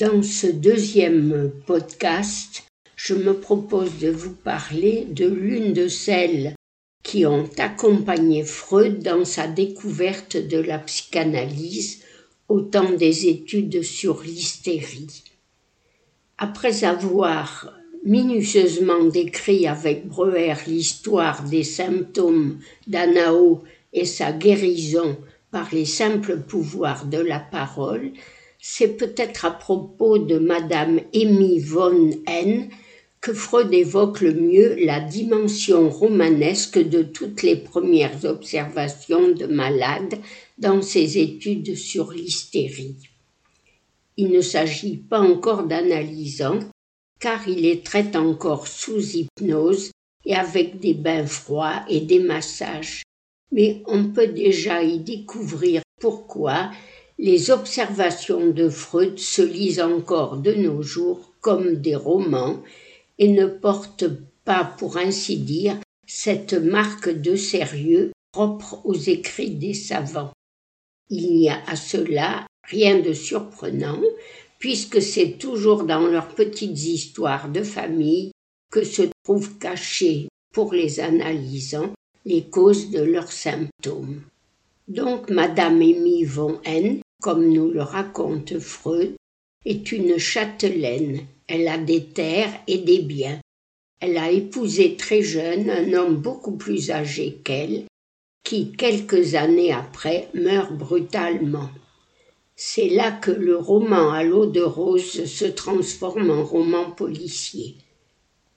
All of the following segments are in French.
Dans ce deuxième podcast, je me propose de vous parler de l'une de celles qui ont accompagné Freud dans sa découverte de la psychanalyse au temps des études sur l'hystérie. Après avoir minutieusement décrit avec Breuer l'histoire des symptômes d'Anao et sa guérison par les simples pouvoirs de la parole, c'est peut-être à propos de Madame Amy von N que Freud évoque le mieux la dimension romanesque de toutes les premières observations de malades dans ses études sur l'hystérie. Il ne s'agit pas encore d'analysant, car il les traite encore sous hypnose et avec des bains froids et des massages. Mais on peut déjà y découvrir pourquoi les observations de Freud se lisent encore de nos jours comme des romans et ne portent pas, pour ainsi dire, cette marque de sérieux propre aux écrits des savants. Il n'y a à cela rien de surprenant, puisque c'est toujours dans leurs petites histoires de famille que se trouvent cachées, pour les analysants, les causes de leurs symptômes. Donc Madame Amy von N, comme nous le raconte Freud, est une châtelaine. Elle a des terres et des biens. Elle a épousé très jeune un homme beaucoup plus âgé qu'elle, qui, quelques années après, meurt brutalement. C'est là que le roman à l'eau de rose se transforme en roman policier.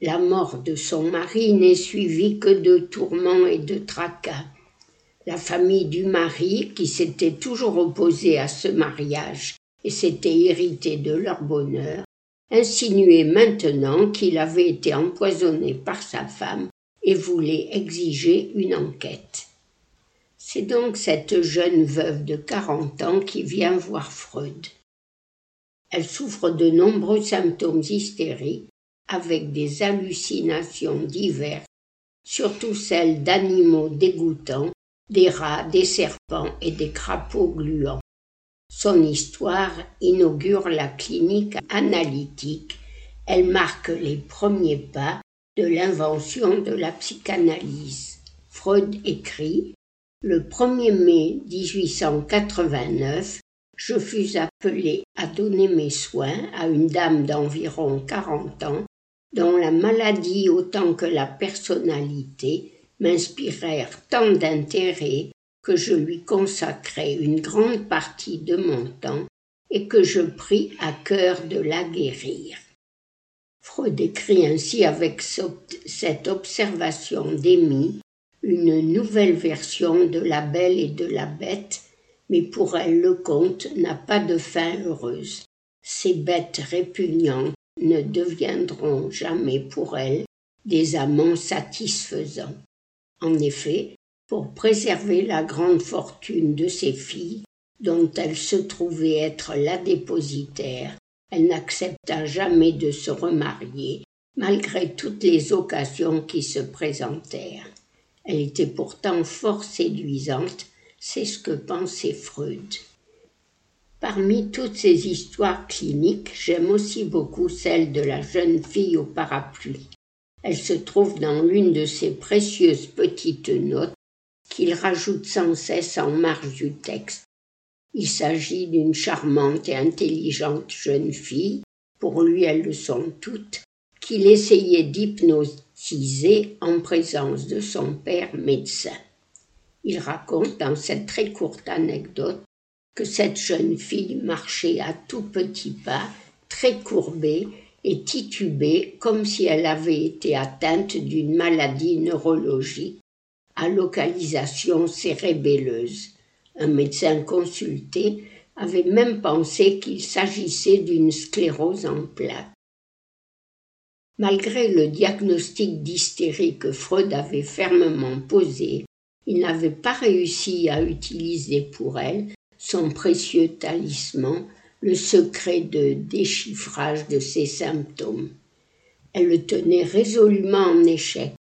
La mort de son mari n'est suivie que de tourments et de tracas. La famille du mari, qui s'était toujours opposée à ce mariage et s'était héritée de leur bonheur, insinuait maintenant qu'il avait été empoisonné par sa femme et voulait exiger une enquête. C'est donc cette jeune veuve de quarante ans qui vient voir Freud. Elle souffre de nombreux symptômes hystériques avec des hallucinations diverses, surtout celles d'animaux dégoûtants, des rats, des serpents et des crapauds gluants. Son histoire inaugure la clinique analytique. Elle marque les premiers pas de l'invention de la psychanalyse. Freud écrit le 1er mai 1889, je fus appelé à donner mes soins à une dame d'environ quarante ans, dont la maladie autant que la personnalité m'inspirèrent tant d'intérêt que je lui consacrai une grande partie de mon temps et que je pris à cœur de la guérir. Freud écrit ainsi avec cette observation d'Amy une nouvelle version de La Belle et de la Bête, mais pour elle le conte n'a pas de fin heureuse. Ces bêtes répugnantes ne deviendront jamais pour elle des amants satisfaisants. En effet, pour préserver la grande fortune de ses filles, dont elle se trouvait être la dépositaire, elle n'accepta jamais de se remarier, malgré toutes les occasions qui se présentèrent. Elle était pourtant fort séduisante, c'est ce que pensait Freud. Parmi toutes ces histoires cliniques, j'aime aussi beaucoup celle de la jeune fille au parapluie. Elle se trouve dans l'une de ces précieuses petites notes qu'il rajoute sans cesse en marge du texte. Il s'agit d'une charmante et intelligente jeune fille, pour lui elles le sont toutes, qu'il essayait d'hypnotiser en présence de son père médecin. Il raconte dans cette très courte anecdote que cette jeune fille marchait à tout petits pas, très courbée et titubée comme si elle avait été atteinte d'une maladie neurologique à localisation cérébelleuse. Un médecin consulté avait même pensé qu'il s'agissait d'une sclérose en plaques. Malgré le diagnostic d'hystérie que Freud avait fermement posé, il n'avait pas réussi à utiliser pour elle son précieux talisman, le secret de déchiffrage de ses symptômes. Elle le tenait résolument en échec.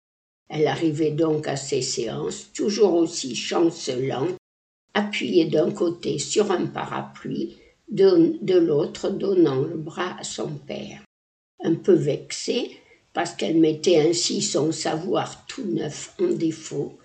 Elle arrivait donc à ses séances, toujours aussi chancelante, appuyée d'un côté sur un parapluie, de, l'autre donnant le bras à son père. Un peu vexée, parce qu'elle mettait ainsi son savoir tout neuf en défaut,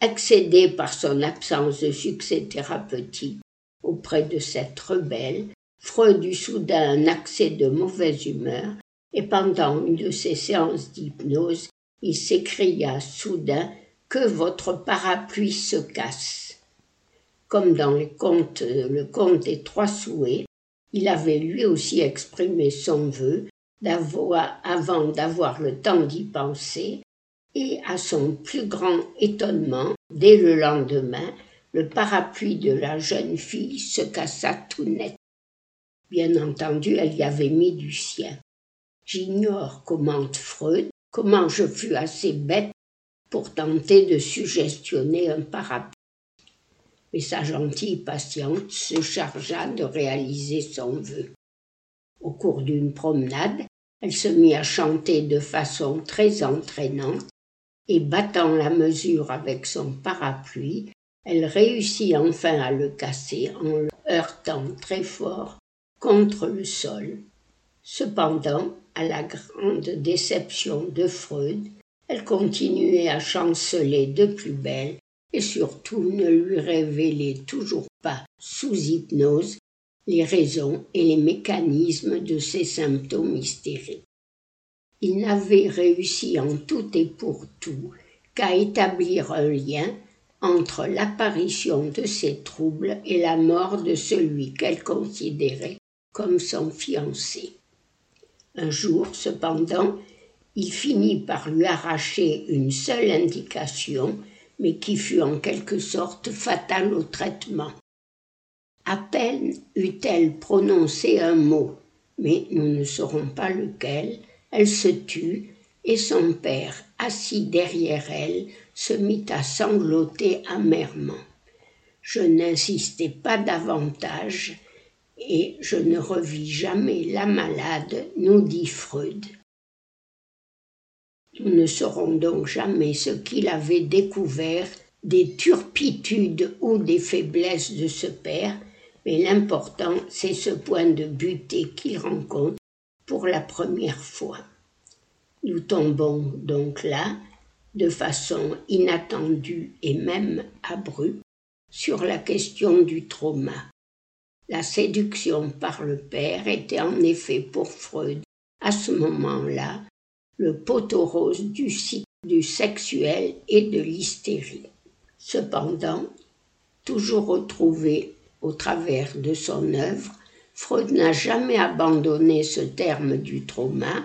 excédée par son absence de succès thérapeutique auprès de cette rebelle, Freud eut soudain un accès de mauvaise humeur, et pendant une de ses séances d'hypnose, il s'écria soudain que votre parapluie se casse. Comme dans le conte, le conte des trois souhaits, il avait lui aussi exprimé son vœu d'avoir, avant d'avoir le temps d'y penser, et à son plus grand étonnement, dès le lendemain, le parapluie de la jeune fille se cassa tout net. Bien entendu, elle y avait mis du sien. J'ignore, commente Freud, comment je fus assez bête pour tenter de suggestionner un parapluie. Mais sa gentille patiente se chargea de réaliser son vœu. Au cours d'une promenade, elle se mit à chanter de façon très entraînante et battant la mesure avec son parapluie, elle réussit enfin à le casser en le heurtant très fort contre le sol. Cependant, à la grande déception de Freud, elle continuait à chanceler de plus belle et surtout ne lui révélait toujours pas, sous hypnose, les raisons et les mécanismes de ses symptômes hystériques. Il n'avait réussi en tout et pour tout qu'à établir un lien entre l'apparition de ces troubles et la mort de celui qu'elle considérait comme son fiancé. Un jour, cependant, il finit par lui arracher une seule indication, mais qui fut en quelque sorte fatale au traitement. À peine eut-elle prononcé un mot, mais nous ne saurons pas lequel, elle se tut, et son père, assis derrière elle, se mit à sangloter amèrement. Je n'insistai pas davantage, et je ne revis jamais la malade, nous dit Freud. Nous ne saurons donc jamais ce qu'il avait découvert des turpitudes ou des faiblesses de ce père, mais l'important c'est ce point de butée qu'il rencontre pour la première fois. Nous tombons donc là, de façon inattendue et même abrupte, sur la question du trauma. La séduction par le père était en effet pour Freud, à ce moment-là, le poteau rose du cycle du sexuel et de l'hystérie. Cependant, toujours retrouvé au travers de son œuvre, Freud n'a jamais abandonné ce terme du trauma,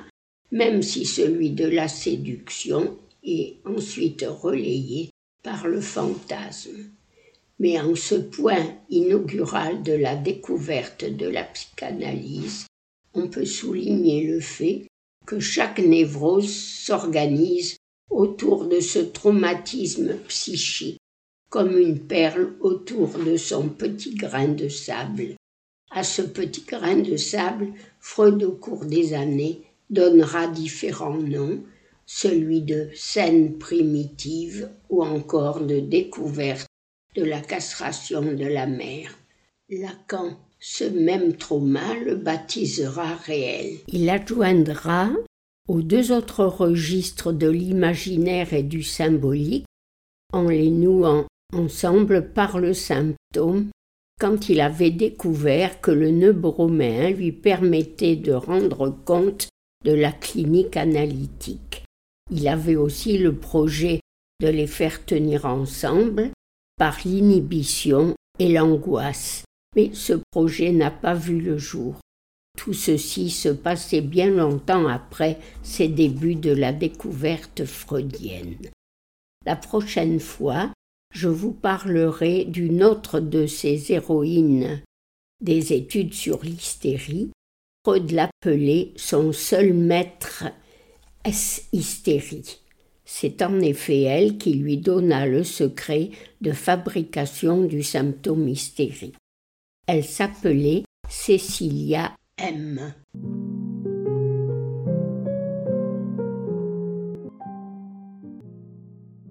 même si celui de la séduction est ensuite relayé par le fantasme mais en ce point inaugural de la découverte de la psychanalyse, on peut souligner le fait que chaque névrose s'organise autour de ce traumatisme psychique, comme une perle autour de son petit grain de sable. À ce petit grain de sable, Freud au cours des années donnera différents noms, celui de scène primitive ou encore de découverte de la castration de la mère. Lacan, ce même trauma, le baptisera réel. Il adjoindra aux deux autres registres de l'imaginaire et du symbolique, en les nouant ensemble par le symptôme, quand il avait découvert que le nœud broméen lui permettait de rendre compte de la clinique analytique. Il avait aussi le projet de les faire tenir ensemble par l'inhibition et l'angoisse. Mais ce projet n'a pas vu le jour. Tout ceci se passait bien longtemps après ses débuts de la découverte freudienne. La prochaine fois, je vous parlerai d'une autre de ces héroïnes des études sur l'hystérie. Freud l'appelait son seul maître S hystérie. C'est en effet elle qui lui donna le secret de fabrication du symptôme hystérique. Elle s'appelait Cécilia M.